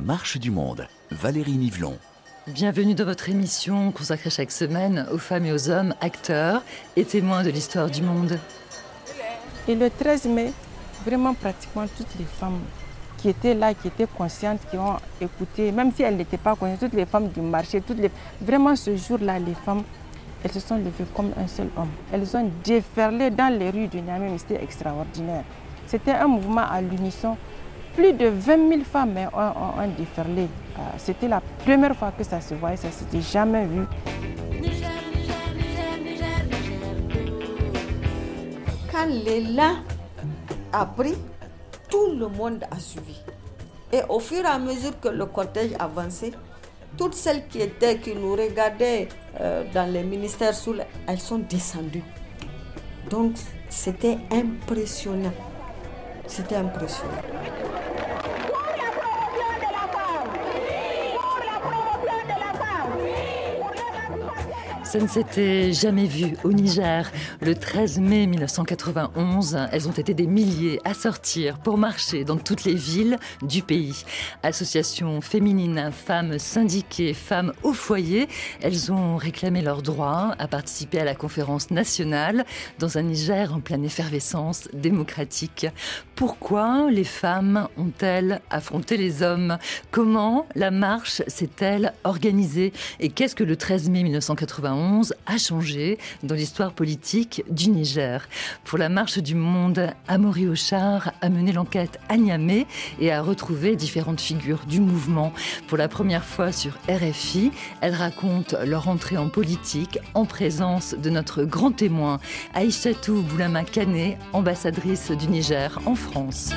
La marche du monde, Valérie Nivelon. Bienvenue dans votre émission consacrée chaque semaine aux femmes et aux hommes, acteurs et témoins de l'histoire du monde. Et le 13 mai, vraiment pratiquement toutes les femmes qui étaient là, qui étaient conscientes, qui ont écouté, même si elles n'étaient pas conscientes, toutes les femmes du marché, toutes les... vraiment ce jour-là, les femmes, elles se sont levées comme un seul homme. Elles ont déferlé dans les rues de Niamey, c'était extraordinaire. C'était un mouvement à l'unisson. Plus de 20 000 femmes ont, déferlé. Euh, c'était la première fois que ça se voyait, ça s'était jamais vu. Quand l'élan a pris, tout le monde a suivi. Et au fur et à mesure que le cortège avançait, toutes celles qui étaient, qui nous regardaient euh, dans les ministères, sous elles sont descendues. Donc c'était impressionnant. C'était impressionnant. Ça ne s'était jamais vu au Niger. Le 13 mai 1991, elles ont été des milliers à sortir pour marcher dans toutes les villes du pays. Associations féminines, femmes syndiquées, femmes au foyer, elles ont réclamé leur droit à participer à la conférence nationale dans un Niger en pleine effervescence démocratique. Pourquoi les femmes ont-elles affronté les hommes? Comment la marche s'est-elle organisée? Et qu'est-ce que le 13 mai 1991 a changé dans l'histoire politique du Niger. Pour la marche du monde, Amaury Ochar a mené l'enquête à Niamey et a retrouvé différentes figures du mouvement. Pour la première fois sur RFI, elle raconte leur entrée en politique en présence de notre grand témoin, Aïchatou Boulama Kane, ambassadrice du Niger en France.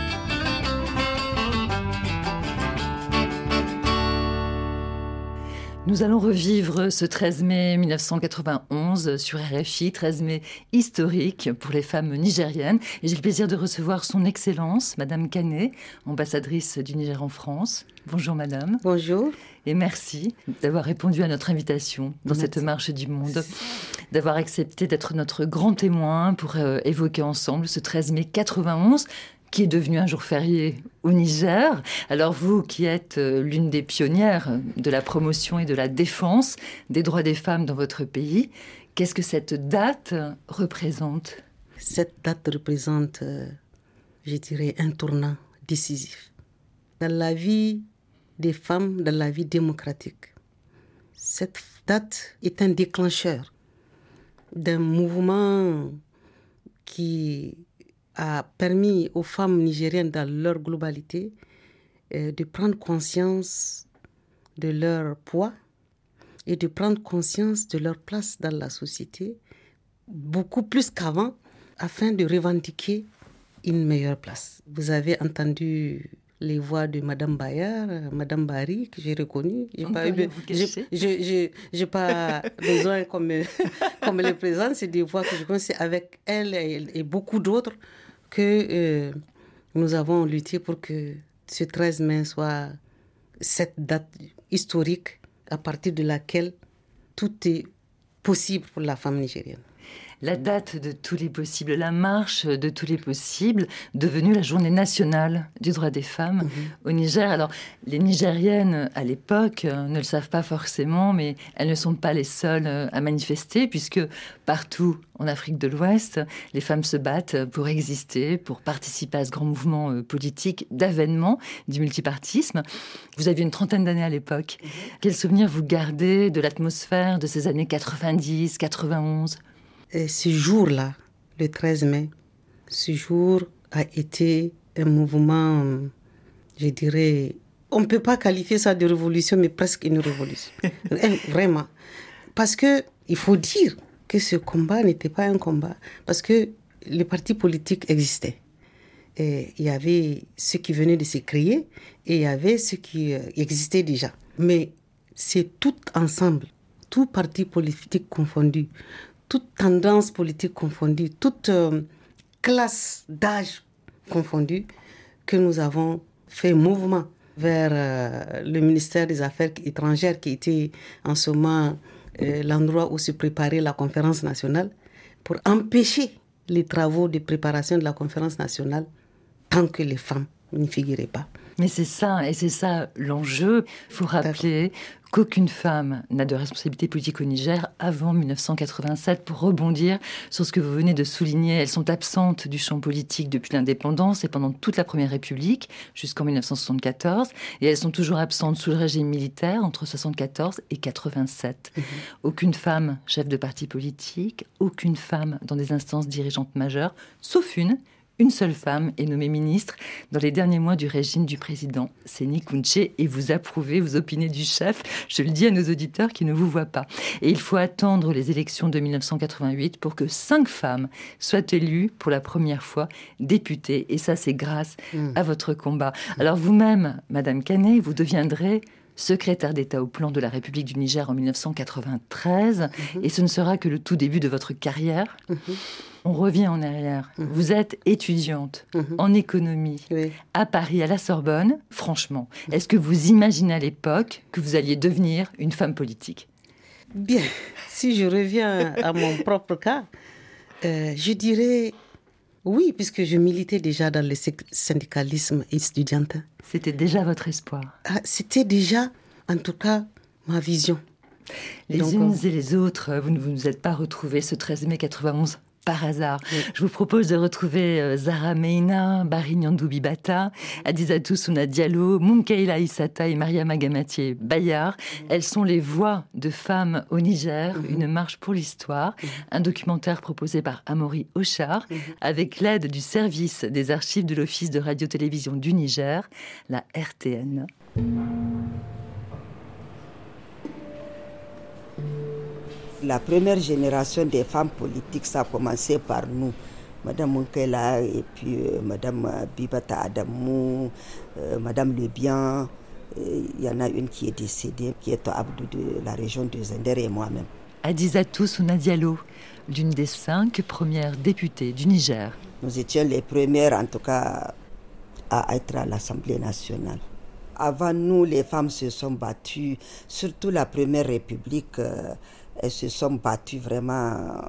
Nous allons revivre ce 13 mai 1991 sur RFI, 13 mai historique pour les femmes nigériennes. Et j'ai le plaisir de recevoir son Excellence, Madame Canet, ambassadrice du Niger en France. Bonjour Madame. Bonjour. Et merci d'avoir répondu à notre invitation dans cette marche du monde, d'avoir accepté d'être notre grand témoin pour euh, évoquer ensemble ce 13 mai 91 qui est devenu un jour férié au Niger. Alors vous qui êtes euh, l'une des pionnières de la promotion et de la défense des droits des femmes dans votre pays, qu'est-ce que cette date représente? Cette date représente, euh, je dirais, un tournant décisif dans la vie des femmes, dans la vie démocratique. Cette date est un déclencheur d'un mouvement qui a permis aux femmes nigériennes dans leur globalité euh, de prendre conscience de leur poids et de prendre conscience de leur place dans la société beaucoup plus qu'avant afin de revendiquer une meilleure place. Vous avez entendu les voix de Madame Bayard, Madame Barry, que j'ai reconnue. Je n'ai pas, besoin comme, comme les présents, c'est des voix que je connais avec elle et beaucoup d'autres que euh, nous avons lutté pour que ce 13 mai soit cette date historique à partir de laquelle tout est possible pour la femme nigérienne la date de tous les possibles, la marche de tous les possibles, devenue la journée nationale du droit des femmes mhm. au Niger. Alors, les Nigériennes, à l'époque, euh, ne le savent pas forcément, mais elles ne sont pas les seules euh, à manifester, puisque partout en Afrique de l'Ouest, les femmes se battent pour exister, pour participer à ce grand mouvement euh, politique d'avènement du multipartisme. Vous aviez une trentaine d'années à l'époque. Mhm. Quel souvenir vous gardez de l'atmosphère de ces années 90, 91 ce jour-là, le 13 mai, ce jour a été un mouvement, je dirais, on ne peut pas qualifier ça de révolution, mais presque une révolution. Vraiment. Parce que il faut dire que ce combat n'était pas un combat. Parce que les partis politiques existaient. Et il y avait ceux qui venaient de se créer et il y avait ceux qui euh, existaient déjà. Mais c'est tout ensemble, tous partis politiques confondus, toute tendance politique confondue, toute euh, classe d'âge confondue, que nous avons fait mouvement vers euh, le ministère des Affaires étrangères qui était en ce moment euh, l'endroit où se préparait la conférence nationale pour empêcher les travaux de préparation de la conférence nationale tant que les femmes n'y figurez pas. Mais c'est ça, et c'est ça l'enjeu. Il faut rappeler qu'aucune femme n'a de responsabilité politique au Niger avant 1987. Pour rebondir sur ce que vous venez de souligner, elles sont absentes du champ politique depuis l'indépendance et pendant toute la Première République jusqu'en 1974. Et elles sont toujours absentes sous le régime militaire entre 1974 et 87. Mhm. Aucune femme chef de parti politique, aucune femme dans des instances dirigeantes majeures, sauf une une seule femme est nommée ministre dans les derniers mois du régime du président Séni Kounché et vous approuvez, vous opinez du chef. Je le dis à nos auditeurs qui ne vous voient pas. Et il faut attendre les élections de 1988 pour que cinq femmes soient élues pour la première fois députées. Et ça, c'est grâce hmm. à votre combat. Alors vous-même, Madame Canet, vous deviendrez secrétaire d'État au plan de la République du Niger en 1993, mhm. et ce ne sera que le tout début de votre carrière. Mhm. On revient en arrière. Mhm. Vous êtes étudiante en économie à Paris, à la Sorbonne. Franchement, est-ce que vous imaginez à l'époque que vous alliez devenir une femme politique? Bien, si je reviens à mon propre cas, euh, je dirais oui, puisque je militais déjà dans le syndicalisme étudiantin. C'était déjà votre espoir? Ah, C'était déjà, en tout cas, ma vision. Les unes et les autres, vous ne vous êtes pas retrouvés ce 13 mai 91 par hasard. Je vous propose de retrouver euh, Zara Meina, Barry Bibata, Adizatou Souna Diallo, Munkeila Isata et Maria Magamatier Bayard. Elles sont les voix de femmes au Niger, mhm. une marche pour l'histoire, mhm. un documentaire proposé par Amaury Ochar mhm. avec l'aide du service des archives de l'Office de radio-télévision du Niger, la RTN. La première génération des femmes politiques, ça a commencé par nous. Madame Munkela et puis euh, Madame Bibata Adamou, euh, Madame Lebian. Il y en a une qui est décédée, qui est Abdou de la région de Zender et moi-même. Adizatou Sounadialo, l'une des cinq premières députées du Niger. Nous étions les premières, en tout cas, à être à l'Assemblée nationale. Avant nous, les femmes se sont battues, surtout la première république. Euh, elles se sont battues vraiment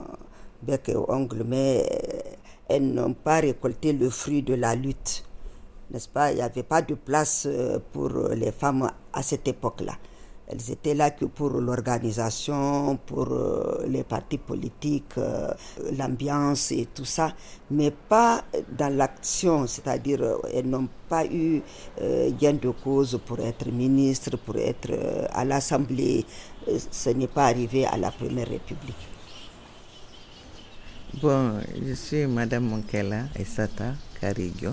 bec et ongle, mais elles n'ont pas récolté le fruit de la lutte. N'est-ce pas? Il n'y avait pas de place euh, pour les femmes à cette époque-là. Elles étaient là que pour l'organisation, pour euh, les partis politiques, euh, l'ambiance et tout ça, mais pas dans l'action, c'est-à-dire elles n'ont pas eu gain de cause pour être ministre, pour être à l'Assemblée. Ce n'est pas arrivé à la Première République. Bon, je suis Madame Monkela Esata Carigio.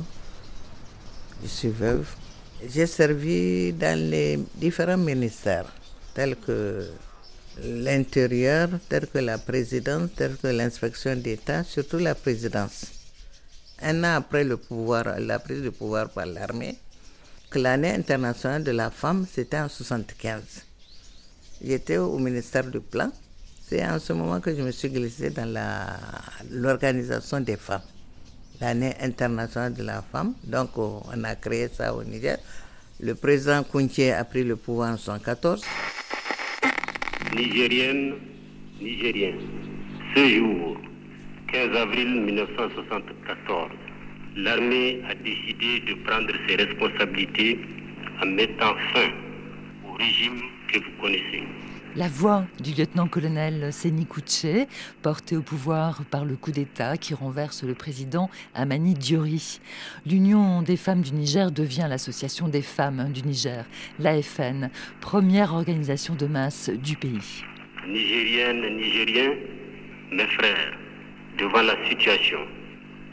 Je suis veuve. J'ai servi dans les différents ministères, tels que l'intérieur, tels que la présidence, tels que l'inspection d'État, surtout la présidence. Un an après le pouvoir, la prise de pouvoir par l'armée, l'année internationale de la femme, c'était en 75. J'étais au ministère du Plan. C'est en ce moment que je me suis glissée dans l'organisation des femmes l'année internationale de la femme. Donc on a créé ça au Niger. Le président Kounché a pris le pouvoir en 1914. Nigérienne, Nigérien, ce jour, 15 avril 1974, l'armée a décidé de prendre ses responsabilités en mettant fin au régime que vous connaissez. La voix du lieutenant-colonel Seni Kouché, porté au pouvoir par le coup d'État qui renverse le président Amani Diori. L'Union des femmes du Niger devient l'Association des femmes du Niger, l'AFN, première organisation de masse du pays. Nigériennes, Nigériens, mes frères, devant la situation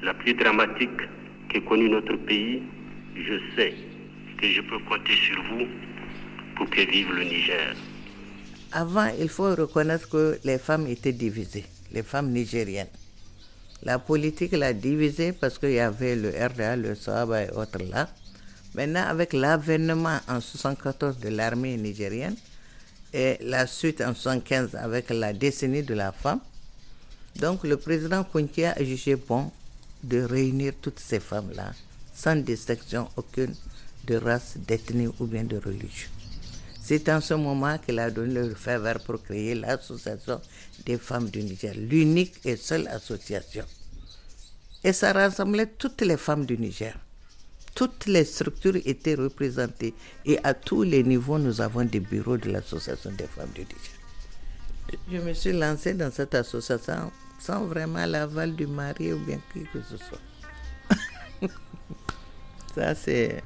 la plus dramatique qu'ait connue notre pays, je sais que je peux compter sur vous pour que vive le Niger. Avant, il faut reconnaître que les femmes étaient divisées, les femmes nigériennes. La politique l'a divisée parce qu'il y avait le RDA, le Sahaba et autres là. Maintenant, avec l'avènement en 1974 de l'armée nigérienne et la suite en 1975 avec la décennie de la femme, donc le président Kountia a jugé bon de réunir toutes ces femmes-là, sans distinction aucune de race, d'ethnie ou bien de religion. C'est en ce moment qu'il a donné le faveur pour créer l'association des femmes du Niger, l'unique et seule association. Et ça rassemblait toutes les femmes du Niger, toutes les structures étaient représentées. Et à tous les niveaux, nous avons des bureaux de l'association des femmes du Niger. Je me suis lancée dans cette association sans vraiment l'aval du mari ou bien qui que ce soit. Ça, c'est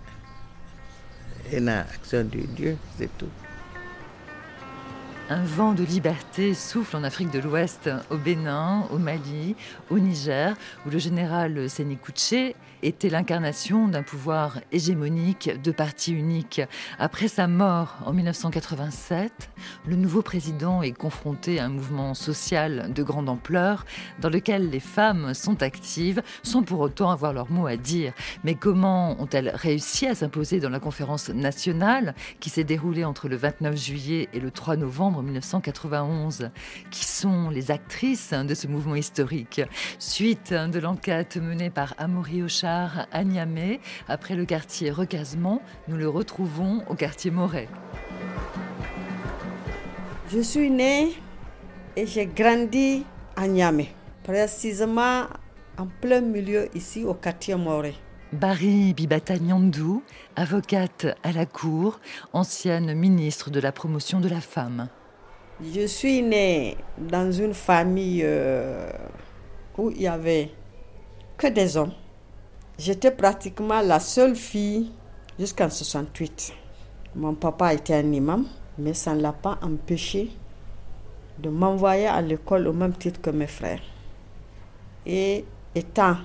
une action de Dieu, c'est tout. Un vent de liberté souffle en Afrique de l'Ouest, au Bénin, au Mali, au Niger, où le général Séné Kouché était l'incarnation d'un pouvoir hégémonique de parti unique. Après sa mort en 1987, le nouveau président est confronté à un mouvement social de grande ampleur dans lequel les femmes sont actives sans pour autant avoir leur mot à dire. Mais comment ont-elles réussi à s'imposer dans la conférence nationale qui s'est déroulée entre le 29 juillet et le 3 novembre 1991 Qui sont les actrices de ce mouvement historique? Suite de l'enquête menée par Amaury Ocha à Niamey. Après le quartier Recasement, nous le retrouvons au quartier Moret. Je suis née et j'ai grandi à Niamey, précisément en plein milieu ici au quartier Moret. Barry Bibata Nyandou, avocate à la Cour, ancienne ministre de la promotion de la femme. Je suis née dans une famille euh, où il y avait que des hommes. J'étais pratiquement la seule fille jusqu'en 68. Mon papa était un imam, mais ça ne l'a pas empêché de m'envoyer à l'école au même titre que mes frères. Et étant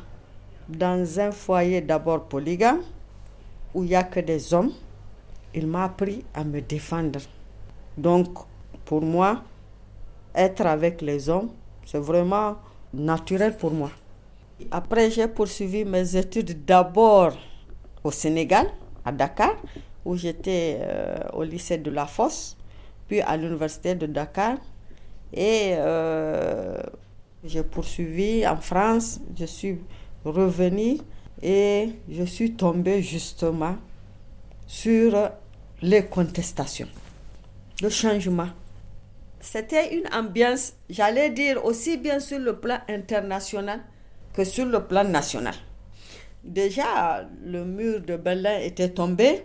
dans un foyer d'abord polygame, où il n'y a que des hommes, il m'a appris à me défendre. Donc, pour moi, être avec les hommes, c'est vraiment naturel pour moi. Après, j'ai poursuivi mes études d'abord au Sénégal, à Dakar, où j'étais euh, au lycée de La Fosse, puis à l'université de Dakar. Et euh, j'ai poursuivi en France, je suis revenue et je suis tombée justement sur les contestations, le changement. C'était une ambiance, j'allais dire, aussi bien sur le plan international que sur le plan national. Déjà, le mur de Berlin était tombé,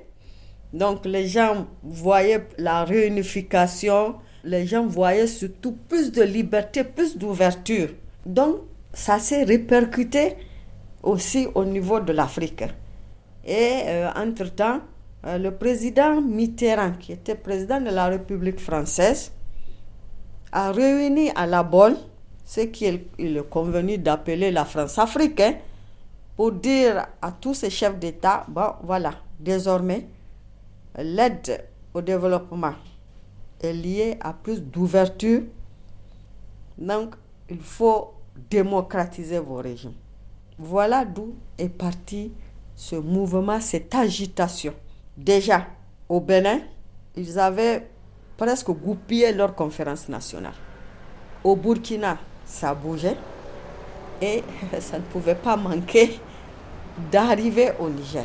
donc les gens voyaient la réunification, les gens voyaient surtout plus de liberté, plus d'ouverture. Donc, ça s'est répercuté aussi au niveau de l'Afrique. Et euh, entre-temps, euh, le président Mitterrand, qui était président de la République française, a réuni à la Bonne ce qu'il est convenu d'appeler la France-Afrique, hein, pour dire à tous ces chefs d'État, bon voilà, désormais, l'aide au développement est liée à plus d'ouverture. Donc, il faut démocratiser vos régimes. Voilà d'où est parti ce mouvement, cette agitation. Déjà, au Bénin, ils avaient presque goupillé leur conférence nationale. Au Burkina, ça bougeait et ça ne pouvait pas manquer d'arriver au Niger.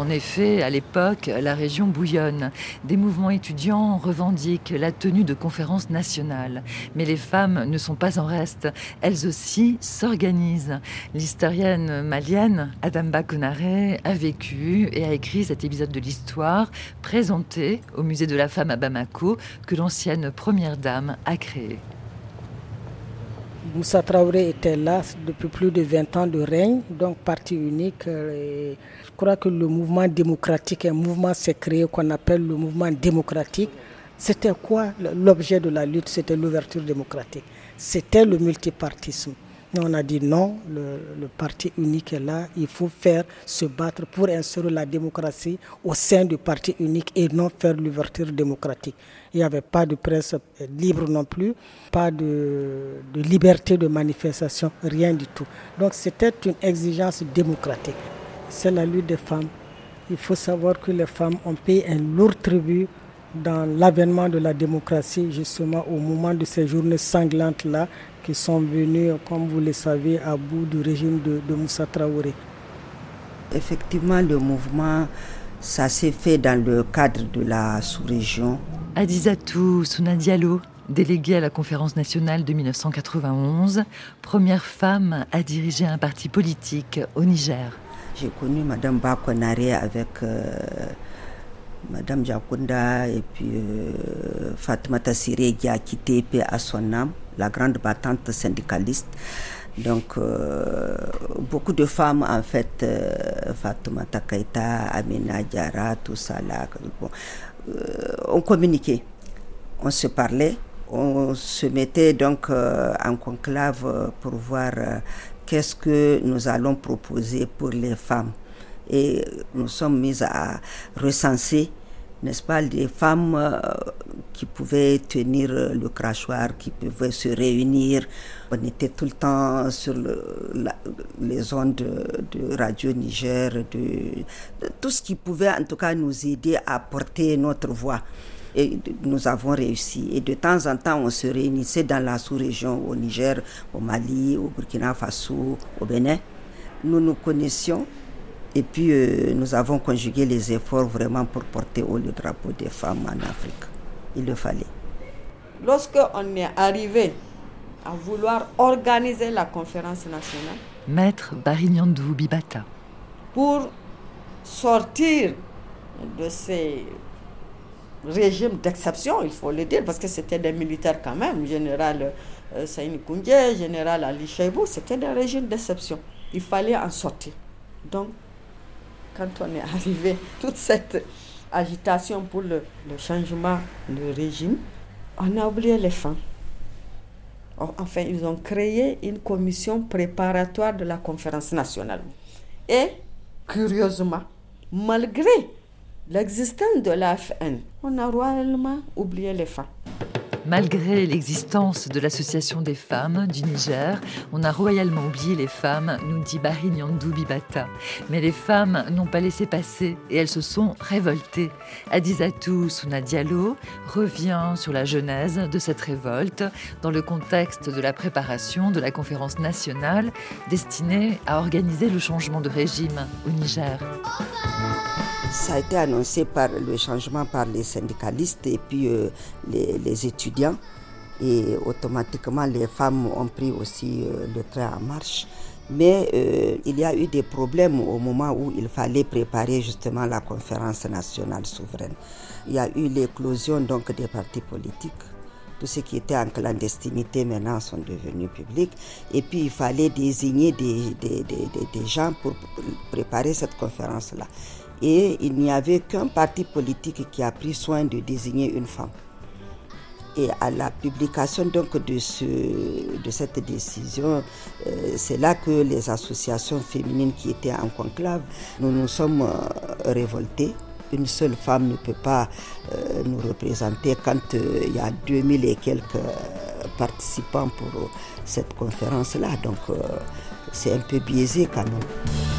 En effet, à l'époque, la région bouillonne. Des mouvements étudiants revendiquent la tenue de conférences nationales. Mais les femmes ne sont pas en reste. Elles aussi s'organisent. L'historienne malienne Adamba Konaré a vécu et a écrit cet épisode de l'histoire présenté au musée de la femme à Bamako que l'ancienne première dame a créé. Moussa Traoré était là depuis plus de 20 ans de règne, donc parti unique. Je crois que le mouvement démocratique, un mouvement s'est créé qu'on appelle le mouvement démocratique. C'était quoi l'objet de la lutte? C'était l'ouverture démocratique. C'était le multipartisme on a dit non, le, parti unique est là, il faut faire se battre pour instaurer la démocratie au sein du parti unique et non faire l'ouverture démocratique. Il n'y avait pas de presse libre non plus, pas de liberté de manifestation, rien du tout. Donc c'était une exigence démocratique. C'est la lutte des femmes. Il faut savoir que les femmes ont payé un lourd tribut dans l'avènement de la démocratie, justement au moment de ces journées sanglantes-là, qui sont venus, comme vous le savez, à bout du régime de, de Moussa Traoré. Effectivement, le mouvement, ça s'est fait dans le cadre de la sous-région. Adizatou Souna Diallo, Déléguée à la conférence nationale de 1991, première femme à diriger un parti politique au Niger. J'ai connu Madame Bakonare avec euh, Madame Jakunda et puis euh, Fatmata Siré qui a quitté à son âme, la grande battante syndicaliste. Donc, euh, beaucoup de femmes, en fait, euh, Fatoumata Kaita, Amina Diara, tout ça là, euh, on communiquait, on se parlait, on se mettait donc euh, en conclave pour voir qu'est-ce que nous allons proposer pour les femmes. Et nous sommes mis à recenser n'est-ce pas, des femmes euh, qui pouvaient tenir le crachoir, qui pouvaient se réunir. On était tout le temps sur les ondes de, Radio Niger, de, tout ce qui pouvait en tout cas nous aider à porter notre voix. Et nous avons réussi. Et de temps en temps, on se réunissait dans la sous-région, au Niger, au Mali, au Burkina Faso, au Bénin. Nous nous connaissions et puis, euh, nous avons conjugué les efforts vraiment pour porter haut le drapeau des femmes en Afrique. Il le fallait. Lorsque on est arrivé à vouloir organiser la conférence nationale, Maître Barignandou Bibata. pour sortir de ces régimes d'exception, il faut le dire, parce que c'était des militaires quand même, général euh, Saïni Koundé, général Ali Cheibou, c'était des régimes d'exception. Il fallait en sortir. Donc, quand on est arrivé, toute cette agitation pour le, le changement de régime, on a oublié les. Oh, Enfin, ils ont créé une commission préparatoire de la conférence nationale. Et, curieusement, malgré l'existence de la FN, on a royalement oublié les femmes. Malgré l'existence de l'Association des femmes du Niger, on a royalement oublié les femmes, nous dit Barignandou Bibata. Mais les femmes n'ont pas laissé passer et elles se sont révoltées. Adizatou Souna Diallo revient sur la genèse de cette révolte dans le contexte de la préparation de la conférence nationale destinée à organiser le changement de régime au Niger. Ça a été annoncé par le changement par les syndicalistes et puis euh, les. Et automatiquement, les femmes ont pris aussi euh, le train en marche. Mais euh, il y a eu des problèmes au moment où il fallait préparer justement la conférence nationale souveraine. Il y a eu l'éclosion donc des partis politiques. Tout ce qui était en clandestinité maintenant sont devenus publics. Et puis il fallait désigner des, gens pour préparer cette conférence-là. Et il n'y avait qu'un parti politique qui a pris soin de désigner une femme. Et à la publication donc de, ce, de cette décision, euh, c'est là que les associations féminines qui étaient en conclave, nous nous sommes euh, révoltés. Une seule femme ne peut pas euh, nous représenter quand il y a 2000 et quelques participants pour cette conférence-là. Donc c'est un peu biaisé quand même.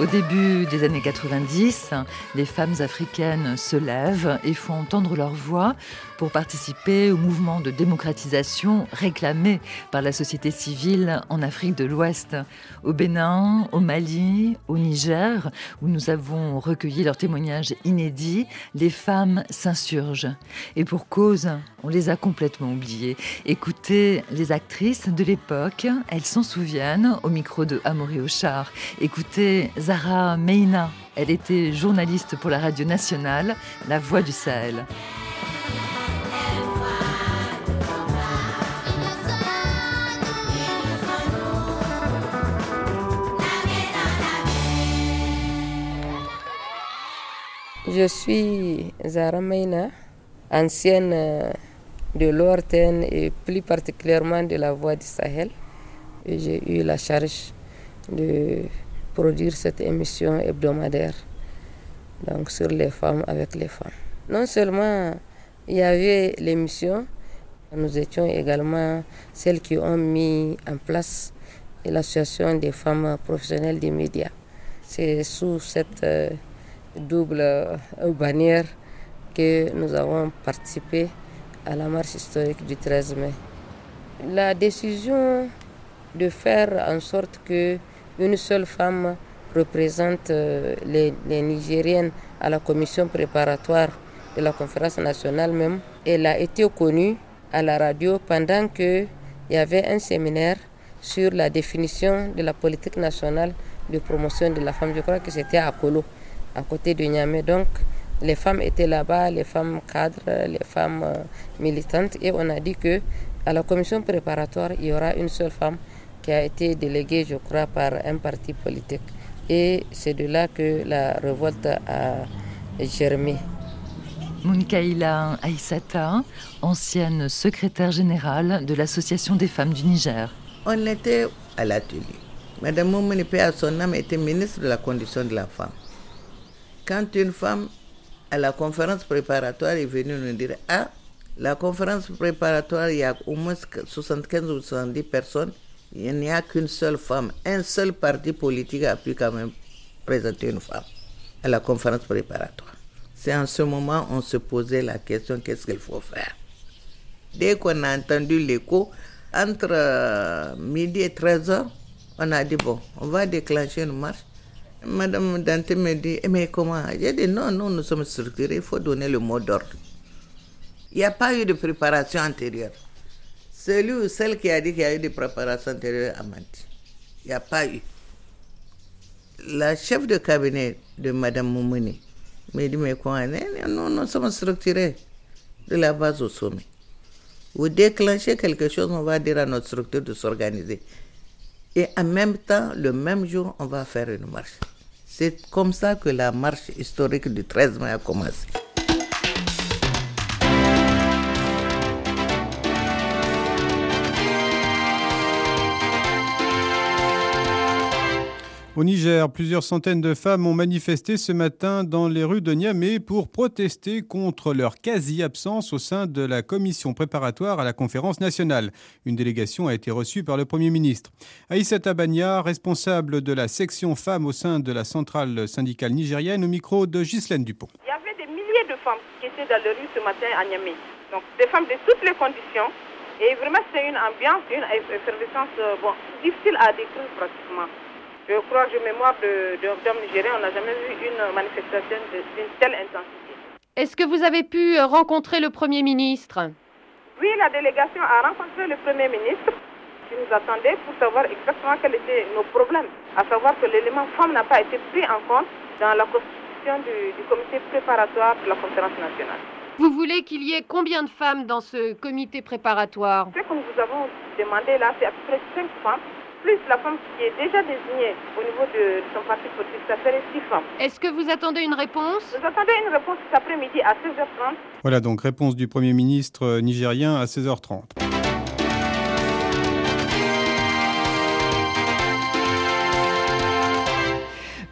Au début des années 90, les femmes africaines se lèvent et font entendre leur voix pour participer au mouvement de démocratisation réclamé par la société civile en Afrique de l'Ouest. Au Bénin, au Mali, au Niger, où nous avons recueilli leurs témoignages inédits, les femmes s'insurgent. Et pour cause, on les a complètement oubliées. Écoutez les actrices de l'époque, elles s'en souviennent au micro de Amaury Ochard. Écoutez Zara Meina, elle était journaliste pour la radio nationale, La Voix du Sahel. Je suis Zara Meina, ancienne euh, de l'ORTN et plus particulièrement de la Voix du Sahel. J'ai eu la charge de produire cette émission hebdomadaire donc sur les femmes avec les femmes. Non seulement il y avait l'émission, nous étions également celles qui ont mis en place l'association des femmes professionnelles des médias. C'est sous cette euh, double euh, bannière que nous avons participé à la marche historique du 13 mai. La décision de faire en sorte que une seule femme représente euh, les, Nigériennes à la commission préparatoire de la conférence nationale même, elle a été connue à la radio pendant qu'il y avait un séminaire sur la définition de la politique nationale de promotion de la femme. Je crois que c'était à Kolo, à côté de Niamey. Donc, les femmes étaient là-bas, les femmes cadres, les femmes euh, militantes, et on a dit que à la commission préparatoire, il y aura une seule femme qui a été déléguée, je crois, par un parti politique. Et c'est de là que la révolte a germé. Munkaila Aïsata, ancienne secrétaire générale de l'Association des femmes du Niger. On était à l'atelier. Madame Moumani à son âme était ministre de la condition de la femme. Quand une femme à la conférence préparatoire est venue nous dire Ah, la conférence préparatoire, il y a au moins 75 ou 70 personnes, il n'y a qu'une seule femme. Un seul parti politique a pu quand même présenter une femme à la conférence préparatoire. C'est en ce moment on se posait la question qu'est-ce qu'il faut faire? Dès qu'on a entendu l'écho, entre euh, midi et 13 heures, on a dit bon, on va déclencher une marche. Madame Dante me dit, eh, mais comment? J'ai dit non, non, nous sommes structurés, il faut donner le mot d'ordre. Il n'y a pas eu de préparation antérieure. Celui ou celle qui a dit qu'il y a eu des préparations antérieures a menti. Il n'y a pas eu. La chef de cabinet de Madame Moumouni m'a dit, mais quoi Nous, nous sommes structurés de la base au sommet. Vous déclenchez quelque chose, on va dire à notre structure de s'organiser. Et en même temps, le même jour, on va faire une marche. C'est comme ça que la marche historique du 13 mai a commencé. Au Niger, plusieurs centaines de femmes ont manifesté ce matin dans les rues de Niamey pour protester contre leur quasi-absence au sein de la commission préparatoire à la conférence nationale. Une délégation a été reçue par le Premier ministre. Aïssata Banya, responsable de la section femmes au sein de la centrale syndicale nigérienne, au micro de Ghislaine Dupont. Il y avait des milliers de femmes qui étaient dans les rues ce matin à Niamey. Donc des femmes de toutes les conditions. Et vraiment, c'est une ambiance, une effervescence bon, difficile à décrire pratiquement. Je crois que je mémoire d'hommes nigériens, on n'a jamais vu une manifestation d'une telle intensité. Est-ce que vous avez pu euh, rencontrer le Premier ministre? Oui, la délégation a rencontré le Premier ministre qui nous attendait pour savoir exactement quels étaient nos problèmes, à savoir que l'élément femme n'a pas été pris en compte dans la constitution du, du comité préparatoire de la conférence nationale. Vous voulez qu'il y ait combien de femmes dans ce comité préparatoire? Ce que nous vous avons demandé là, c'est à peu près 5 femmes plus la femme qui est déjà désignée au niveau de son parti politique, ça ferait six femmes. Est-ce que vous attendez une réponse? Vous attendez une réponse cet après-midi à 16h30. Voilà donc réponse du Premier ministre nigérien à 16h30.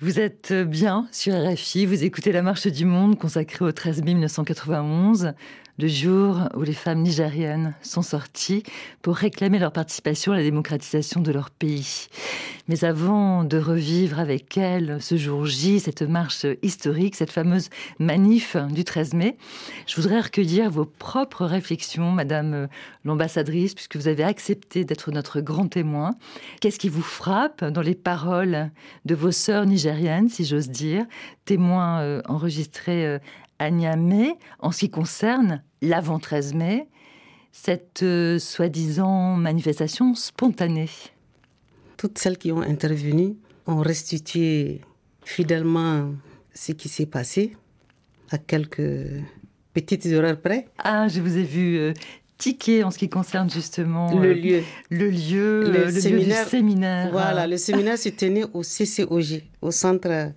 Vous êtes bien sur RFI, vous écoutez La Marche du Monde consacrée au 13 mai 1991 le jour où les femmes nigériennes sont sorties pour réclamer leur participation à la démocratisation de leur pays. Mais avant de revivre avec elles ce jour J, cette marche historique, cette fameuse manif du 13 mai, je voudrais recueillir vos propres réflexions, Madame l'ambassadrice, puisque vous avez accepté d'être notre grand témoin. Qu'est-ce qui vous frappe dans les paroles de vos sœurs nigériennes, si j'ose dire, témoins euh, enregistrés euh, à Niamey en ce qui concerne l'avant 13 mai, cette euh, soi-disant manifestation spontanée Toutes celles qui ont intervenu ont restitué fidèlement ce qui s'est passé, à quelques petites erreurs près. Ah, je vous ai vu euh, tiquer en ce qui concerne justement le lieu. Le lieu, le, séminaire, du séminaire. Voilà, le séminaire se tenait au CCOG, au Centre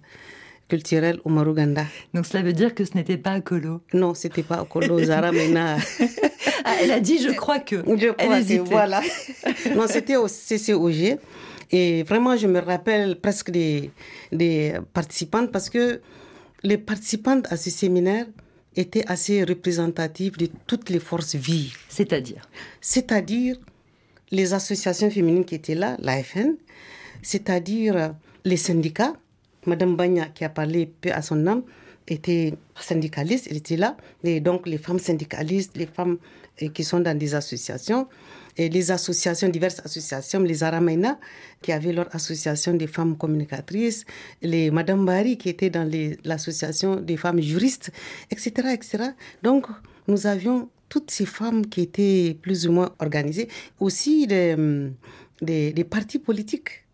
culturel au Maruganda. Donc cela veut dire que ce n'était pas à Colo Non, c'était pas à Colo, Zara Mena. ah, elle a dit je crois que. Je crois elle que, voilà. non, c'était au CCOG. Et vraiment, je me rappelle presque des, des participantes parce que les participantes à ce séminaire étaient assez représentatives de toutes les forces vives. C'est-à-dire? C'est-à-dire les associations féminines qui étaient là, l'AFN, c'est-à-dire les syndicats, Madame Bagna qui a parlé peu à son âme, était syndicaliste, elle était là. Et donc les femmes syndicalistes, les femmes euh, qui sont dans des associations, et les associations, diverses associations, les Aramaina, qui avaient leur association des femmes communicatrices, les Madame Bari, qui était dans l'association des femmes juristes, etc., etc. Donc, nous avions toutes ces femmes qui étaient plus ou moins organisées, aussi des, des partis politiques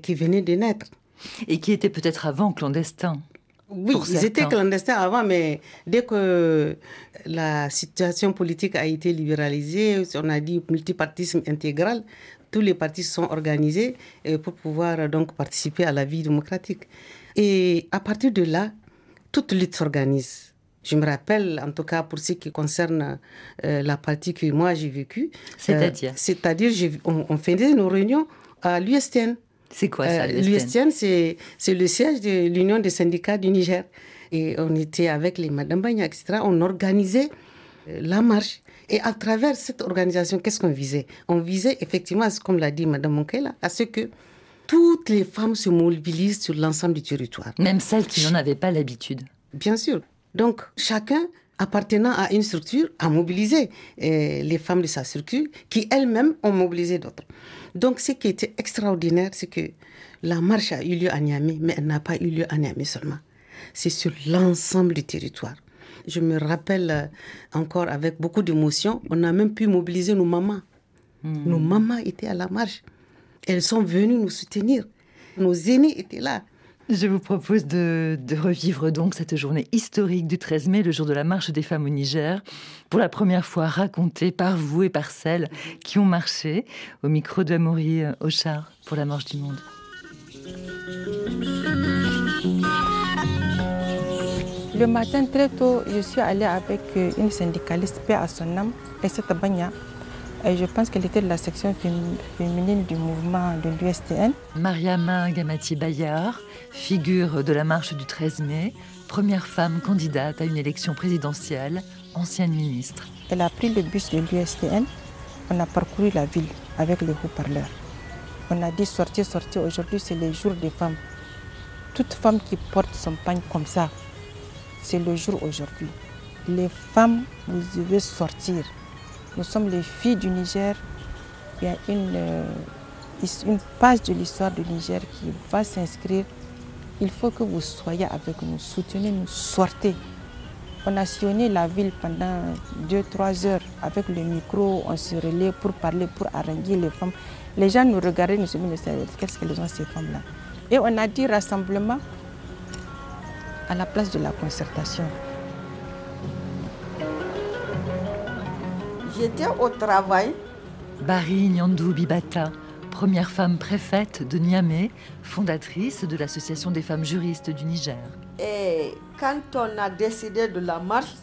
qui venaient de naître. Et qui étaient peut-être avant clandestins. Oui, ils étaient clandestins avant, mais dès que la situation politique a été libéralisée, on a dit multipartisme intégral, tous les partis sont organisés euh, pour pouvoir donc participer à la vie démocratique. Et à partir de là, toute lutte s'organise. Je me rappelle, en tout cas pour ce qui concerne euh, la partie que moi j'ai vécue. C'est-à-dire euh, C'est-à-dire, on, on faisait nos réunions à l'USTN. C'est quoi ça, euh, L'USTN c'est le siège de l'Union des syndicats du Niger. Et on était avec les Madame Bagna, etc. On organisait euh, la marche. Et à travers cette organisation, qu'est-ce qu'on visait? On visait effectivement, comme l'a dit Madame Monkela, à ce que toutes les femmes se mobilisent sur l'ensemble du territoire. Même celles qui n'en avaient pas l'habitude. Bien sûr. Donc, chacun appartenant à une structure a mobilisé euh, les femmes de sa structure qui elles-mêmes ont mobilisé d'autres. Donc, ce qui était extraordinaire, c'est que la marche a eu lieu à Niamey, mais elle n'a pas eu lieu à Niamey seulement. C'est sur l'ensemble du territoire. Je me rappelle euh, encore avec beaucoup d'émotion, on a même pu mobiliser nos mamans. Hmm. Nos mamans étaient à la marche. Elles sont venues nous soutenir. Nos aînés étaient là. Je vous propose de, revivre donc cette journée historique du 13 mai, le jour de la marche des femmes au Niger, pour la première fois racontée par vous et par celles qui ont marché au micro de Amaury Auchard pour la marche du monde. Le matin très tôt, je suis allée avec une syndicaliste, à son âme, cette et je pense qu'elle était de la section féminine du mouvement de l'USTN. Mariama Gamati Bayard, figure de la marche du 13 mai, première femme candidate à une élection présidentielle, ancienne ministre. Elle a pris le bus de l'USTN. On a parcouru la ville avec les haut-parleurs. On a dit sortir, sortir. Aujourd'hui, c'est le jour des femmes. Toute femme qui porte son pagne comme ça, c'est le jour aujourd'hui. Les femmes, vous devez sortir. Nous sommes les filles du Niger. Il y a une, euh, une page de l'histoire du Niger qui va s'inscrire. Il faut que vous soyez avec nous, soutenez-nous, sortez. On a sillonné la ville pendant 2-3 heures avec le micro, on se relaie pour parler, pour arranger les femmes. Les gens nous regardaient, nous se disaient, qu'est-ce qu'elles ont ces femmes-là? Et on a dit rassemblement à la place de la concertation. J'étais au travail. Barry Nyandou Bibata, première femme préfète de Niamey, fondatrice de l'Association des femmes juristes du Niger. Et quand on a décidé de la marche,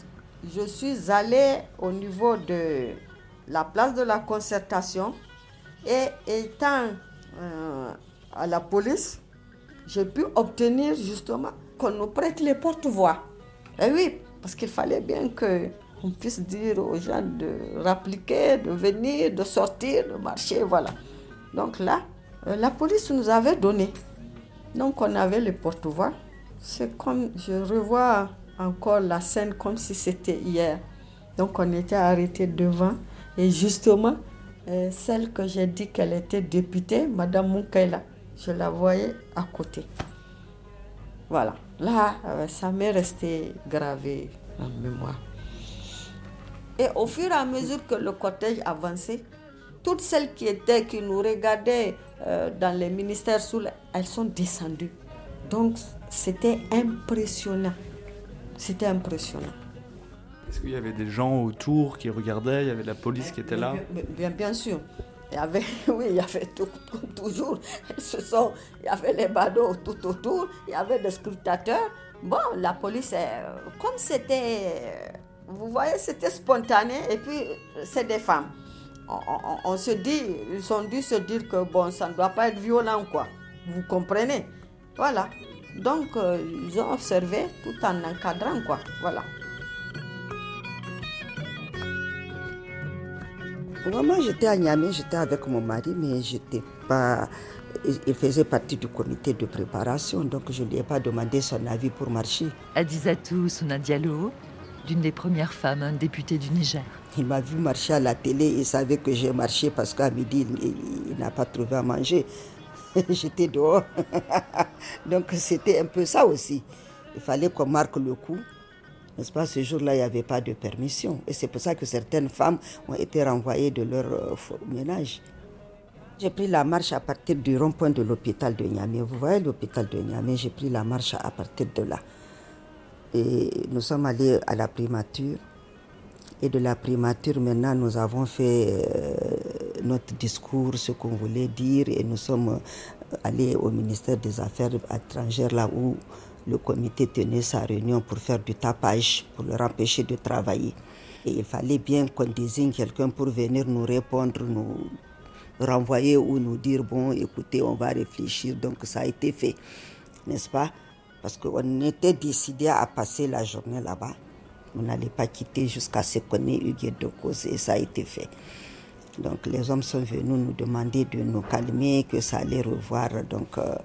je suis allée au niveau de la place de la concertation et étant euh, à la police, j'ai pu obtenir justement qu'on nous prête les porte-voix. Et oui, parce qu'il fallait bien que on puisse dire aux gens de rappliquer, de venir, de sortir, de marcher, voilà. Donc là, euh, la police nous avait donné. Donc on avait le porte-voix. C'est comme, je revois encore la scène comme si c'était hier. Donc on était arrêté devant et justement, euh, celle que j'ai dit qu'elle était députée, Madame Moukaila, je la voyais à côté. Voilà. Là, euh, ça m'est resté gravé en mémoire. Et au fur et à mesure que le cortège avançait, toutes celles qui étaient, qui nous regardaient euh, dans les ministères sous, elles sont descendues. Donc c'était impressionnant. C'était impressionnant. Est-ce qu'il y avait des gens autour qui regardaient? Il y avait la police qui était là? Bien, bien, sûr. Il y avait, oui, il y avait tout, toujours. Ce sont, il y avait les badauds tout autour. Il y avait des scrutateurs. Bon, la police, euh, comme c'était vous voyez, c'était spontané et puis c'est des femmes. On, se dit, ils ont dû se dire que bon, ça ne doit pas être violent, quoi. Vous comprenez? Voilà. Donc, euh, ils ont observé tout en encadrant, quoi. Voilà. Moi, j'étais à Niamey, j'étais avec mon mari, mais j'étais pas il faisait partie du comité de préparation, donc je ne lui ai pas demandé son avis pour marcher. Adizatou Sona Diallo, d'une des premières femmes députées du Niger. Il m'a vu marcher à la télé, il savait que j'ai marché parce qu'à midi, il, n'a pas trouvé à manger. J'étais dehors. donc c'était un peu ça aussi. Il fallait qu'on marque le coup. N'est-ce pas, ce jour-là, il n'y avait pas de permission. Et c'est pour ça que certaines femmes ont été renvoyées de leur euh, ménage. J'ai pris la marche à partir du rond-point de l'hôpital de Niamey. Vous voyez l'hôpital de Niamey, j'ai pris la marche à partir de là. Et nous sommes allés à la primature. Et de la primature, maintenant, nous avons fait euh, notre discours, ce qu'on voulait dire, et nous sommes euh, allés au ministère des Affaires étrangères, là où le comité tenait sa réunion pour faire du tapage, pour leur empêcher de travailler. Et il fallait bien qu'on désigne quelqu'un pour venir nous répondre, nous renvoyer ou nous dire, bon, écoutez, on va réfléchir. Donc ça a été fait, n'est-ce pas? Parce qu'on était décidé à passer la journée là-bas. On n'allait pas quitter jusqu'à ce qu'on ait eu de cause et ça a été fait. Donc les hommes sont venus nous demander de nous calmer, que ça allait revoir. Donc euh,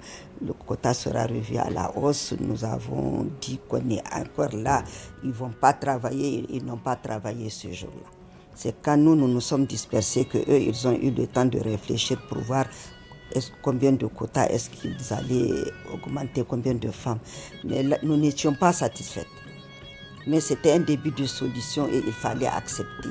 le quota sera revu à la hausse. Nous avons dit qu'on est encore là. Ils vont pas travailler, ils n'ont pas travaillé ce jour-là. C'est quand nous, nous nous sommes dispersés que eux, ils ont eu le temps de réfléchir pour voir combien de quotas est-ce qu'ils allaient augmenter, combien de femmes. Mais nous n'étions pas satisfaits. Mais c'était un début de solution et il fallait accepter.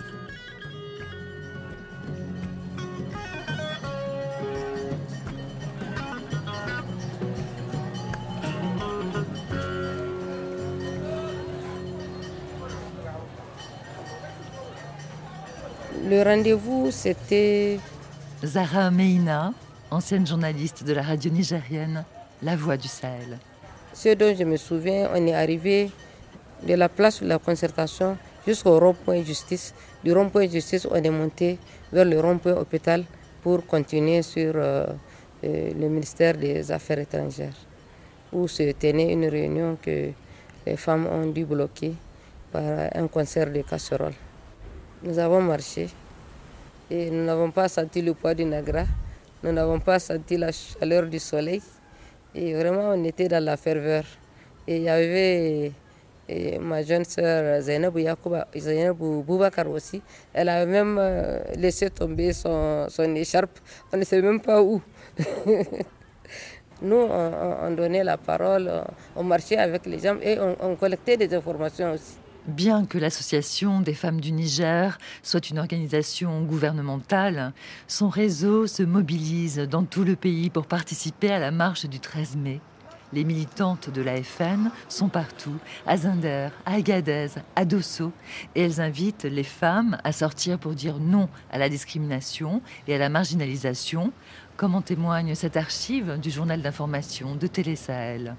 Le rendez-vous, c'était... Zara Meina, ancienne journaliste de la radio nigérienne La Voix du Sahel. Ce dont je me souviens, on est arrivé de la place de la concertation jusqu'au rond-point justice. Du rond-point justice, on est monté vers le rond-point hôpital pour continuer sur euh, euh, le ministère des Affaires étrangères, où se tenait une réunion que les femmes ont dû bloquer par un concert de casseroles. Nous avons marché et nous n'avons pas senti le poids du Nagra, nous n'avons pas senti la chaleur du soleil. Et vraiment, on était dans la ferveur. Et il y avait ma jeune sœur Zainab Boubacar aussi. Elle a même euh, laissé tomber son, son écharpe. On ne sait même pas où. Nous, on, donnait la parole, on marchait avec les gens et on collectait des informations aussi. Bien que l'Association des femmes du Niger soit une organisation gouvernementale, son réseau se mobilise dans tout le pays pour participer à la marche du 13 mai. Les militantes de la FN sont partout, à Zinder, à Agadez, à Dosso, et elles invitent les femmes à sortir pour dire non à la discrimination et à la marginalisation, comme en témoigne cette archive du journal d'information de Télé Sahel.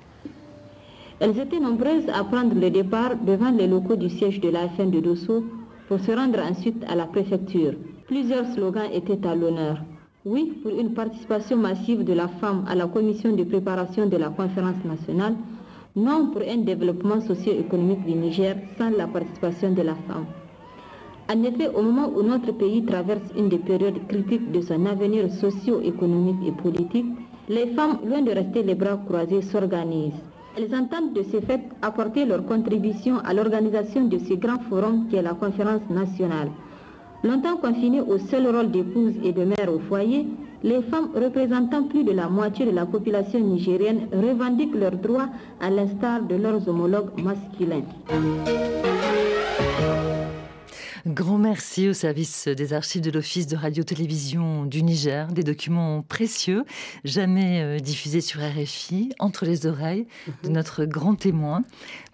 Elles étaient nombreuses à prendre le départ devant les locaux du siège de la FN de Dosso pour se rendre ensuite à la préfecture. Plusieurs slogans étaient à l'honneur. Oui pour une participation massive de la femme à la commission de préparation de la conférence nationale. Non pour un développement socio-économique du Niger sans la participation de la femme. En effet, au moment où notre pays traverse une des périodes critiques de son avenir socio-économique et politique, les femmes, loin de rester les bras croisés, s'organisent. Elles entendent de ce fait apporter leur contribution à l'organisation de ce grand forum qui est la conférence nationale. Longtemps confinées au seul rôle d'épouse et de mère au foyer, les femmes représentant plus de la moitié de la population nigérienne revendiquent leurs droits à l'instar de leurs homologues masculins. Grand merci au service des archives de l'Office de radio-télévision du Niger, des documents précieux, jamais euh, diffusés sur RFI, entre les oreilles de mhm. notre grand témoin,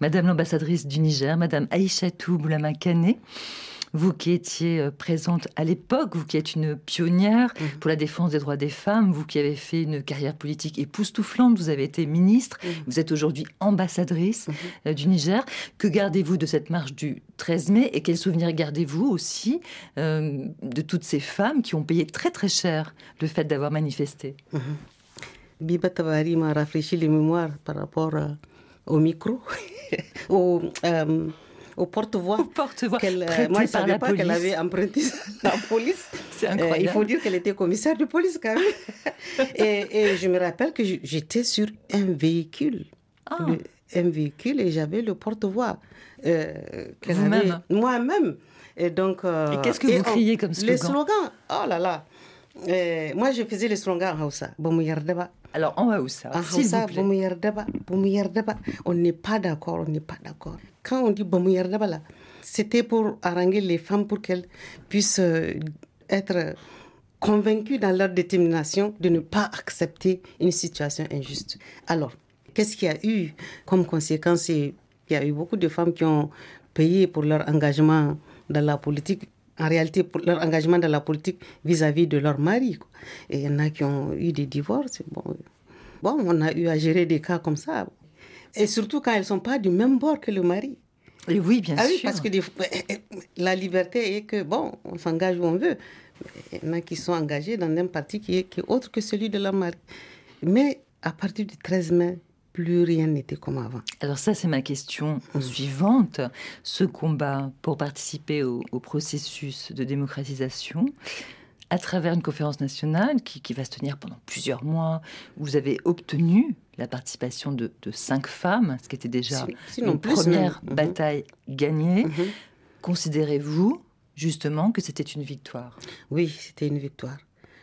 Madame l'ambassadrice du Niger, Madame Aïchatou Boulama vous qui étiez euh, présente à l'époque, vous qui êtes une pionnière mhm. pour la défense des droits des femmes, vous qui avez fait une carrière politique époustouflante, vous avez été ministre, mhm. vous êtes aujourd'hui ambassadrice mhm. euh, du Niger. Que gardez-vous de cette marche du 13 mai et quels souvenirs gardez-vous aussi euh, de toutes ces femmes qui ont payé très très cher le fait d'avoir manifesté? Biba Tavari m'a rafraîchi les mémoires par rapport au micro, au, au porte-voix. porte-voix. Euh, moi, je ne savais pas qu'elle avait emprunté la police. C'est incroyable. Euh, il faut dire qu'elle était commissaire de police quand même. et, je me rappelle que j'étais sur un véhicule. Ah. un véhicule et j'avais le porte-voix. Euh, Moi-même. Et donc. et qu'est-ce que vous criez comme slogan Les slogans, oh là là. moi, je faisais les slogans en Hausa. Alors, en Hausa, en s'il vous plaît. On n'est pas d'accord, on n'est pas d'accord. Quand on dit là, c'était pour haranguer les femmes pour qu'elles puissent euh, être convaincues dans leur détermination de ne pas accepter une situation injuste. Alors, qu'est-ce qu'il y a eu comme conséquence? Il y a eu beaucoup de femmes qui ont payé pour leur engagement dans la politique en réalité pour leur engagement dans la politique vis-à-vis de leur mari. Et il y en a qui ont eu des divorces. Bon, bon, on a eu à gérer des cas comme ça. Et surtout quand elles ne sont pas du même bord que le mari. Et oui, bien ah sûr. Oui, parce que la liberté est que, bon, on s'engage où on veut. Il y en a qui sont engagés dans un parti qui est, qui est autre que celui de leur mari. Mais à partir du 13 mai, plus rien n'était comme avant. Alors ça, c'est ma question mmh. suivante. Ce combat pour participer au, processus de démocratisation, à travers une conférence nationale qui, va se tenir pendant plusieurs mois, vous avez obtenu la participation de, cinq femmes, ce qui était déjà une première mmh. bataille gagnée. Mmh. Considérez-vous justement que c'était une victoire? Oui, c'était une victoire.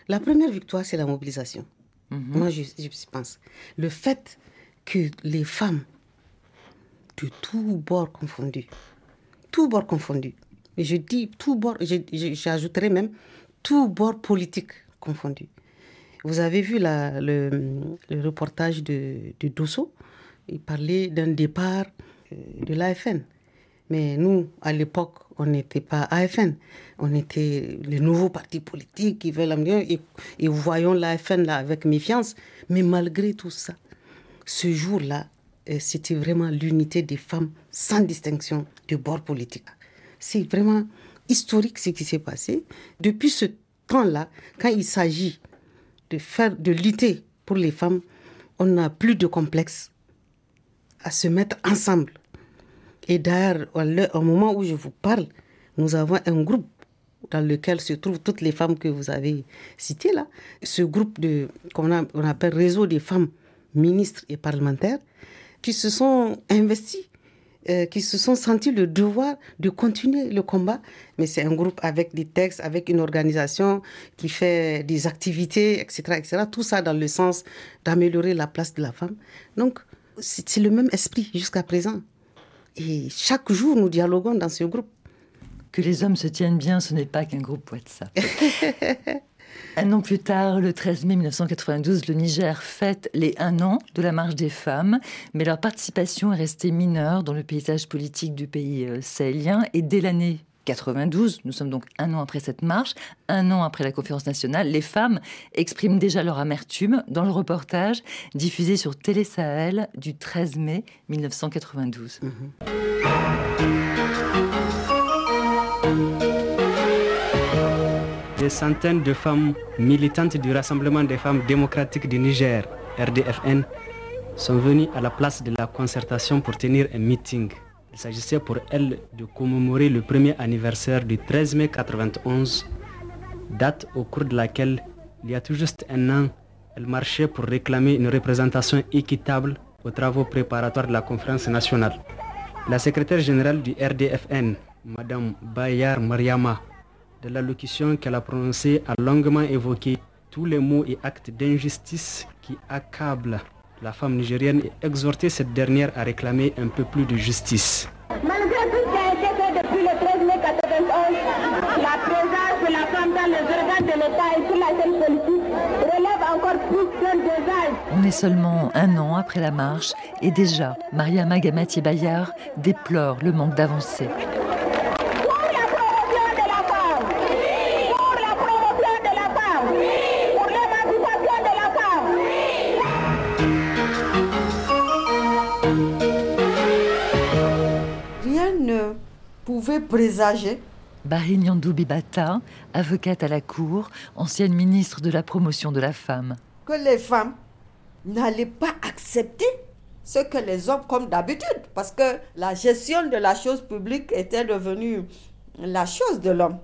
La première victoire, c'est la mobilisation. Moi, je, je pense. Le fait que les femmes de tous bords confondus, tous bords confondus, et je dis tous bords, j'ajouterai même tous bords politiques confondus. Vous avez vu la, le, reportage de, de Dosso, il parlait d'un départ euh, de l'AFN. Mais nous, à l'époque, on n'était pas AFN. On était les nouveaux partis politiques qui veulent l'amener et, et voyons l'AFN là avec méfiance. Mais malgré tout ça, ce jour-là, euh, c'était vraiment l'unité des femmes sans distinction de bord politique. C'est vraiment historique ce qui s'est passé. Depuis ce temps-là, quand il s'agit de faire, de lutter pour les femmes, on n'a plus de complexe à se mettre ensemble. Et d'ailleurs, au moment où je vous parle, nous avons un groupe dans lequel se trouvent toutes les femmes que vous avez citées là. Ce groupe de, qu'on on appelle Réseau des femmes ministres et parlementaires qui se sont investis, euh, qui se sont sentis le devoir de continuer le combat. Mais c'est un groupe avec des textes, avec une organisation qui fait des activités, etc., etc. Tout ça dans le sens d'améliorer la place de la femme. Donc, c'est le même esprit jusqu'à présent. Et chaque jour, nous dialoguons dans ce groupe. Que les hommes se tiennent bien, ce n'est pas qu'un groupe WhatsApp. Un an plus tard, le 13 mai 1992, le Niger fête les un an de la marche des femmes, mais leur participation est restée mineure dans le paysage politique du pays euh, sahélien. Et dès l'année 92, nous sommes donc un an après cette marche, un an après la conférence nationale, les femmes expriment déjà leur amertume dans le reportage diffusé sur Télé Sahel du 13 mai 1992. Des centaines de femmes militantes du Rassemblement des femmes démocratiques du Niger, RDFN, sont venues à la place de la concertation pour tenir un meeting. Il s'agissait pour elles de commémorer le premier anniversaire du 13 mai 91, date au cours de laquelle, il y a tout juste un an, elles marchaient pour réclamer une représentation équitable aux travaux préparatoires de la conférence nationale. La secrétaire générale du RDFN, Madame Bayar Mariama, de l'allocution qu'elle a prononcée a longuement évoqué tous les mots et actes d'injustice qui accablent la femme nigérienne et exhorté cette dernière à réclamer un peu plus de justice. Malgré tout ce qui a été fait depuis le 13 mai 1991, la présence de la femme dans les organes de l'État et sur la scène politique relève encore plus qu'un désastre. On est seulement un an après la marche et déjà, Maria Magamati Bayard déplore le manque d'avancée. Pouvait présager Bibata, avocate à la Cour, ancienne ministre de la promotion de la femme. Que les femmes n'allaient pas accepter ce que les hommes, comme d'habitude, parce que la gestion de la chose publique était devenue la chose de l'homme.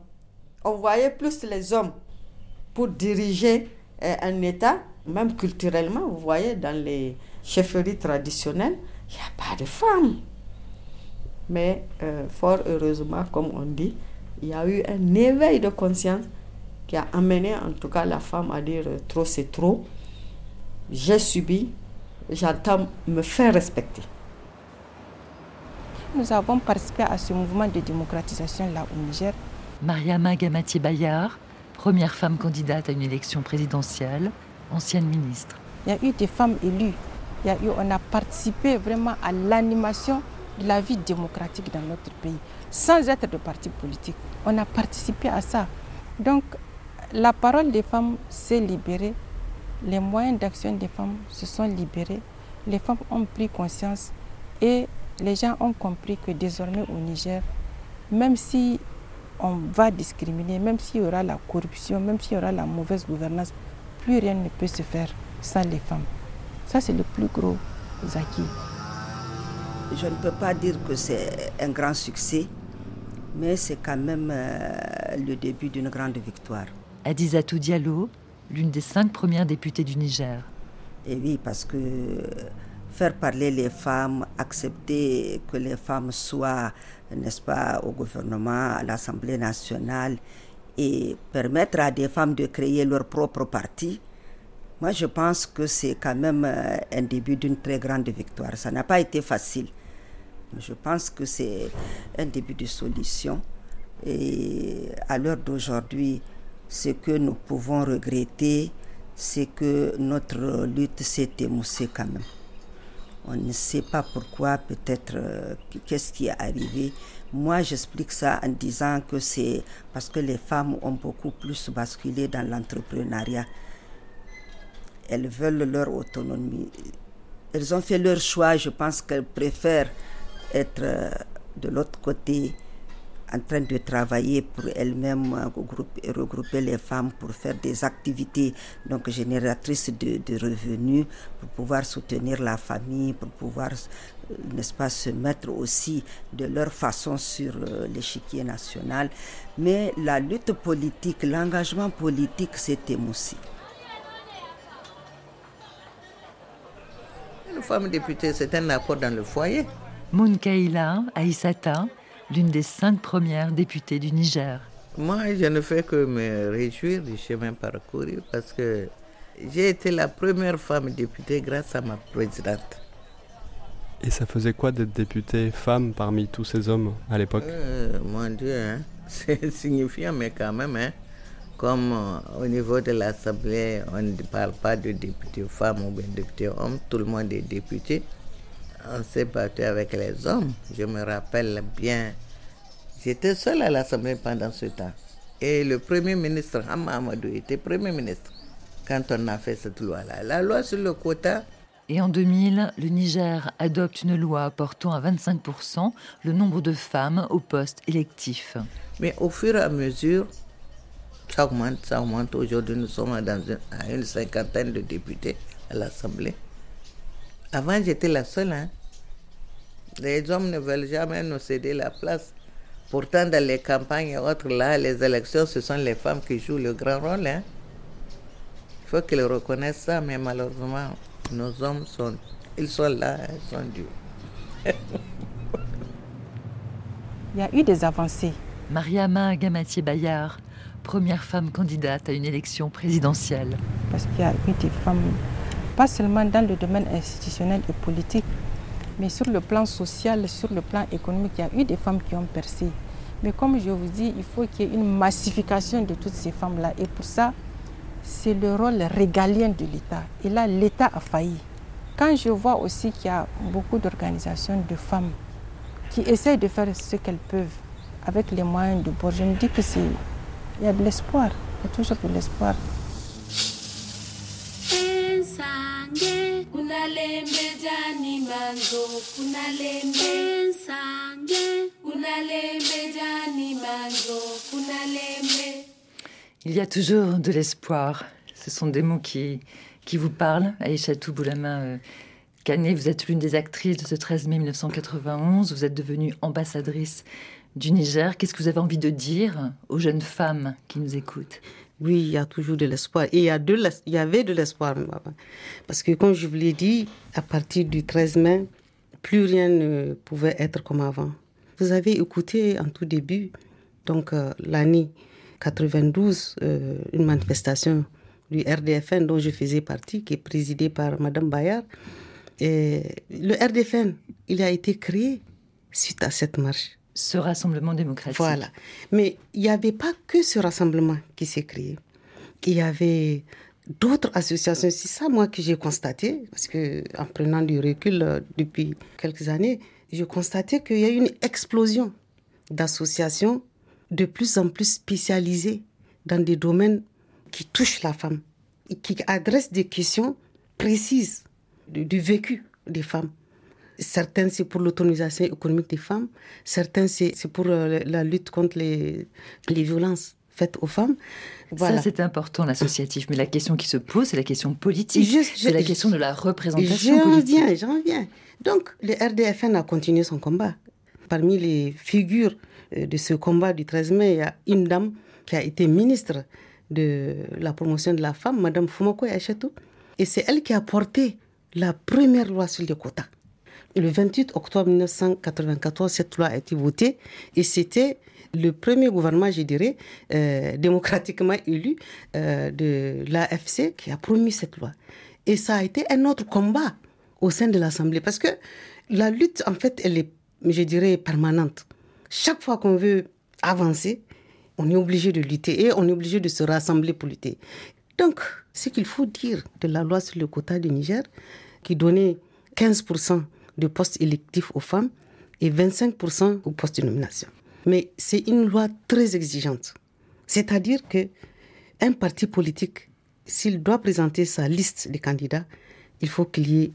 On voyait plus les hommes pour diriger euh, un État, même culturellement, vous voyez, dans les chefferies traditionnelles, il n'y a pas de femmes. Mais euh, fort heureusement, comme on dit, il y a eu un éveil de conscience qui a amené en tout cas la femme à dire euh, trop c'est trop. J'ai subi, j'entends me faire respecter. Nous avons participé à ce mouvement de démocratisation là au Niger. Mariama Gamati Bayar, première femme candidate à une élection présidentielle, ancienne ministre. Il y a eu des femmes élues. Il y a eu, on a participé vraiment à l'animation la vie démocratique dans notre pays, sans être de parti politique. On a participé à ça. Donc, la parole des femmes s'est libérée, les moyens d'action des femmes se sont libérés, les femmes ont pris conscience et les gens ont compris que désormais au Niger, même si on va discriminer, même s'il y aura la corruption, même s'il y aura la mauvaise gouvernance, plus rien ne peut se faire sans les femmes. Ça, c'est le plus gros acquis. Je ne peux pas dire que c'est un grand succès, mais c'est quand même euh, le début d'une grande victoire. Adizatou Diallo, l'une des cinq premières députées du Niger. Et oui, parce que faire parler les femmes, accepter que les femmes soient, n'est-ce pas, au gouvernement, à l'Assemblée nationale, et permettre à des femmes de créer leur propre parti, moi je pense que c'est quand même euh, un début d'une très grande victoire. Ça n'a pas été facile. Je pense que c'est un début de solution. Et à l'heure d'aujourd'hui, ce que nous pouvons regretter, c'est que notre lutte s'est émoussée quand même. On ne sait pas pourquoi, peut-être euh, qu'est-ce qui est arrivé. Moi, j'explique ça en disant que c'est parce que les femmes ont beaucoup plus basculé dans l'entrepreneuriat. Elles veulent leur autonomie. Elles ont fait leur choix. Je pense qu'elles préfèrent être euh, de l'autre côté en train de travailler pour elle-même, euh, regrouper les femmes pour faire des activités donc génératrices de, revenus, pour pouvoir soutenir la famille, pour pouvoir, euh, n'est-ce pas, se mettre aussi de leur façon sur l'échiquier national. Mais la lutte politique, l'engagement politique s'est émoussé. Une femme députée, c'est un apport dans le foyer. Mounkaila Aïsata, l'une des cinq premières députées du Niger. Moi, je ne fais que me réjouir du chemin parcouru parce que j'ai été la première femme députée grâce à ma présidente. Et ça faisait quoi d'être députée femme parmi tous ces hommes à l'époque? Euh, Mon Dieu, hein. c'est signifiant, mais quand même, hein. comme euh, au niveau de l'Assemblée, on ne parle pas de député femme ou de député homme, tout le monde est député on s'est battu avec les hommes. Je me rappelle bien. J'étais seule à l'Assemblée pendant ce temps. Et le Premier ministre, Hamamadou, était Premier ministre quand on a fait cette loi-là. La loi sur le quota. Et en 2000, le Niger adopte une loi portant à 25% le nombre de femmes aux postes électifs. Mais au fur et à mesure, ça augmente, ça augmente. Aujourd'hui, nous sommes dans à une cinquantaine de députés à l'Assemblée. Avant, j'étais la seule. Hein. Les hommes ne veulent jamais nous céder la place. Pourtant, dans les campagnes et autres, là, les élections, ce sont les femmes qui jouent le grand rôle. Hein. Il faut qu'ils reconnaissent ça, mais malheureusement, nos hommes sont, ils sont là, ils sont durs. Il y a eu des avancées. Mariama Gamatier Bayard, première femme candidate à une élection présidentielle. Parce qu'il y a eu des femmes pas seulement dans le domaine institutionnel et politique, mais sur le plan social, sur le plan économique, il y a eu des femmes qui ont percé. Mais comme je vous dis, il faut qu'il y ait une massification de toutes ces femmes-là. Et pour ça, c'est le rôle régalien de l'État. Et là, l'État a failli. Quand je vois aussi qu'il y a beaucoup d'organisations de femmes qui essayent de faire ce qu'elles peuvent avec les moyens de bord, je me dis que c'est il y a de l'espoir. Il y a toujours de l'espoir. Il y a toujours de l'espoir. Ce sont des mots qui, qui vous parlent, Aïcha Boulama euh, Canet, vous êtes l'une des actrices de ce 13 mai 1991. Vous êtes devenue ambassadrice du Niger. Qu'est-ce que vous avez envie de dire aux jeunes femmes qui nous écoutent? Oui, il y a toujours de l'espoir. Et il y, a de il y avait de l'espoir Parce que, comme je vous l'ai dit, à partir du 13 mai, plus rien ne pouvait être comme avant. Vous avez écouté en tout début, donc euh, l'année 92, euh, une manifestation du RDFN dont je faisais partie, qui est présidée par Madame Bayard. Et le RDFN, il a été créé suite à cette marche. Ce rassemblement démocratique. Voilà. Mais il n'y avait pas que ce rassemblement qui s'est créé. Il y avait d'autres associations. C'est ça, moi, que j'ai constaté, parce que en prenant du recul euh, depuis quelques années, j'ai constaté qu'il y a eu une explosion d'associations de plus en plus spécialisées dans des domaines qui touchent la femme, qui adressent des questions précises du, vécu des femmes. Certains, c'est pour l'autonomisation économique des femmes. Certains, c'est pour euh, la lutte contre les, les violences faites aux femmes. Voilà. Ça, c'est important, l'associatif. Mais la question qui se pose, c'est la question politique. C'est la question de la représentation j'en politique. Viens, j'en viens. Donc, le RDFN a continué son combat. Parmi les figures euh, de ce combat du 13 mai, il y a une dame qui a été ministre de la promotion de la femme, Madame Fumako Achetou. Et c'est elle qui a porté la première loi sur les quotas. Le 28 octobre 1994, cette loi a été votée et c'était le premier gouvernement, je dirais, euh, démocratiquement élu euh, de l'AFC qui a promis cette loi. Et ça a été un autre combat au sein de l'Assemblée parce que la lutte, en fait, elle est, je dirais, permanente. Chaque fois qu'on veut avancer, on est obligé de lutter et on est obligé de se rassembler pour lutter. Donc, ce qu'il faut dire de la loi sur le quota du Niger, qui donnait 15% de postes électifs aux femmes et 25% aux postes de nomination. Mais c'est une loi très exigeante. C'est-à-dire que un parti politique, s'il doit présenter sa liste de candidats, il faut qu'il y ait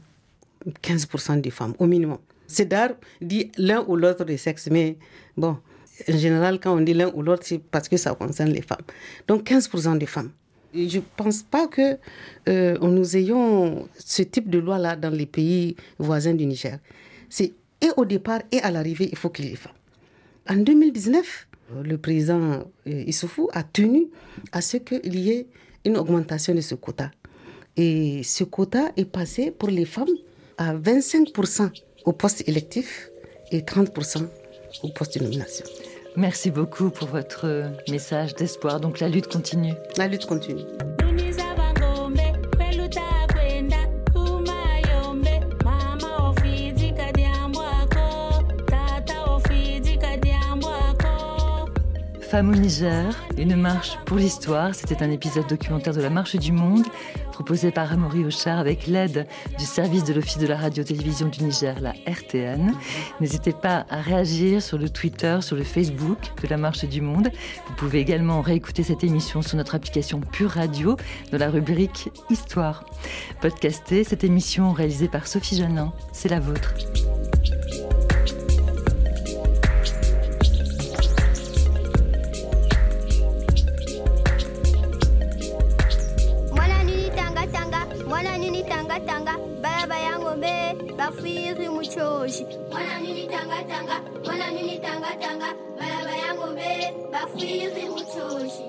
15% de femmes au minimum. C'est d'art dit l'un ou l'autre des sexes, mais bon, en général, quand on dit l'un ou l'autre, c'est parce que ça concerne les femmes. Donc 15% de femmes. Je ne pense pas que euh, nous ayons ce type de loi-là dans les pays voisins du Niger. C'est et au départ et à l'arrivée, il faut qu'il y ait femmes. En 2019, le président euh, Issoufou a tenu à ce qu'il y ait une augmentation de ce quota. Et ce quota est passé pour les femmes à 25% au poste électif et 30% au poste de nomination. Merci beaucoup pour votre message d'espoir. Donc la lutte continue. La lutte continue. Femmes au Niger, une marche pour l'histoire. C'était un épisode documentaire de la Marche du Monde, proposé par Amaury Ochard avec l'aide du service de l'Office de la radio-télévision du Niger, la RTN. N'hésitez pas à réagir sur le Twitter, sur le Facebook de la Marche du Monde. Vous pouvez également réécouter cette émission sur notre application Pure Radio, dans la rubrique Histoire. Podcasté, cette émission réalisée par Sophie Janin, c'est la vôtre. Bafiri muchoshi mwana tanga tanga mwana tanga tanga balaba yango be bafiri muchoshi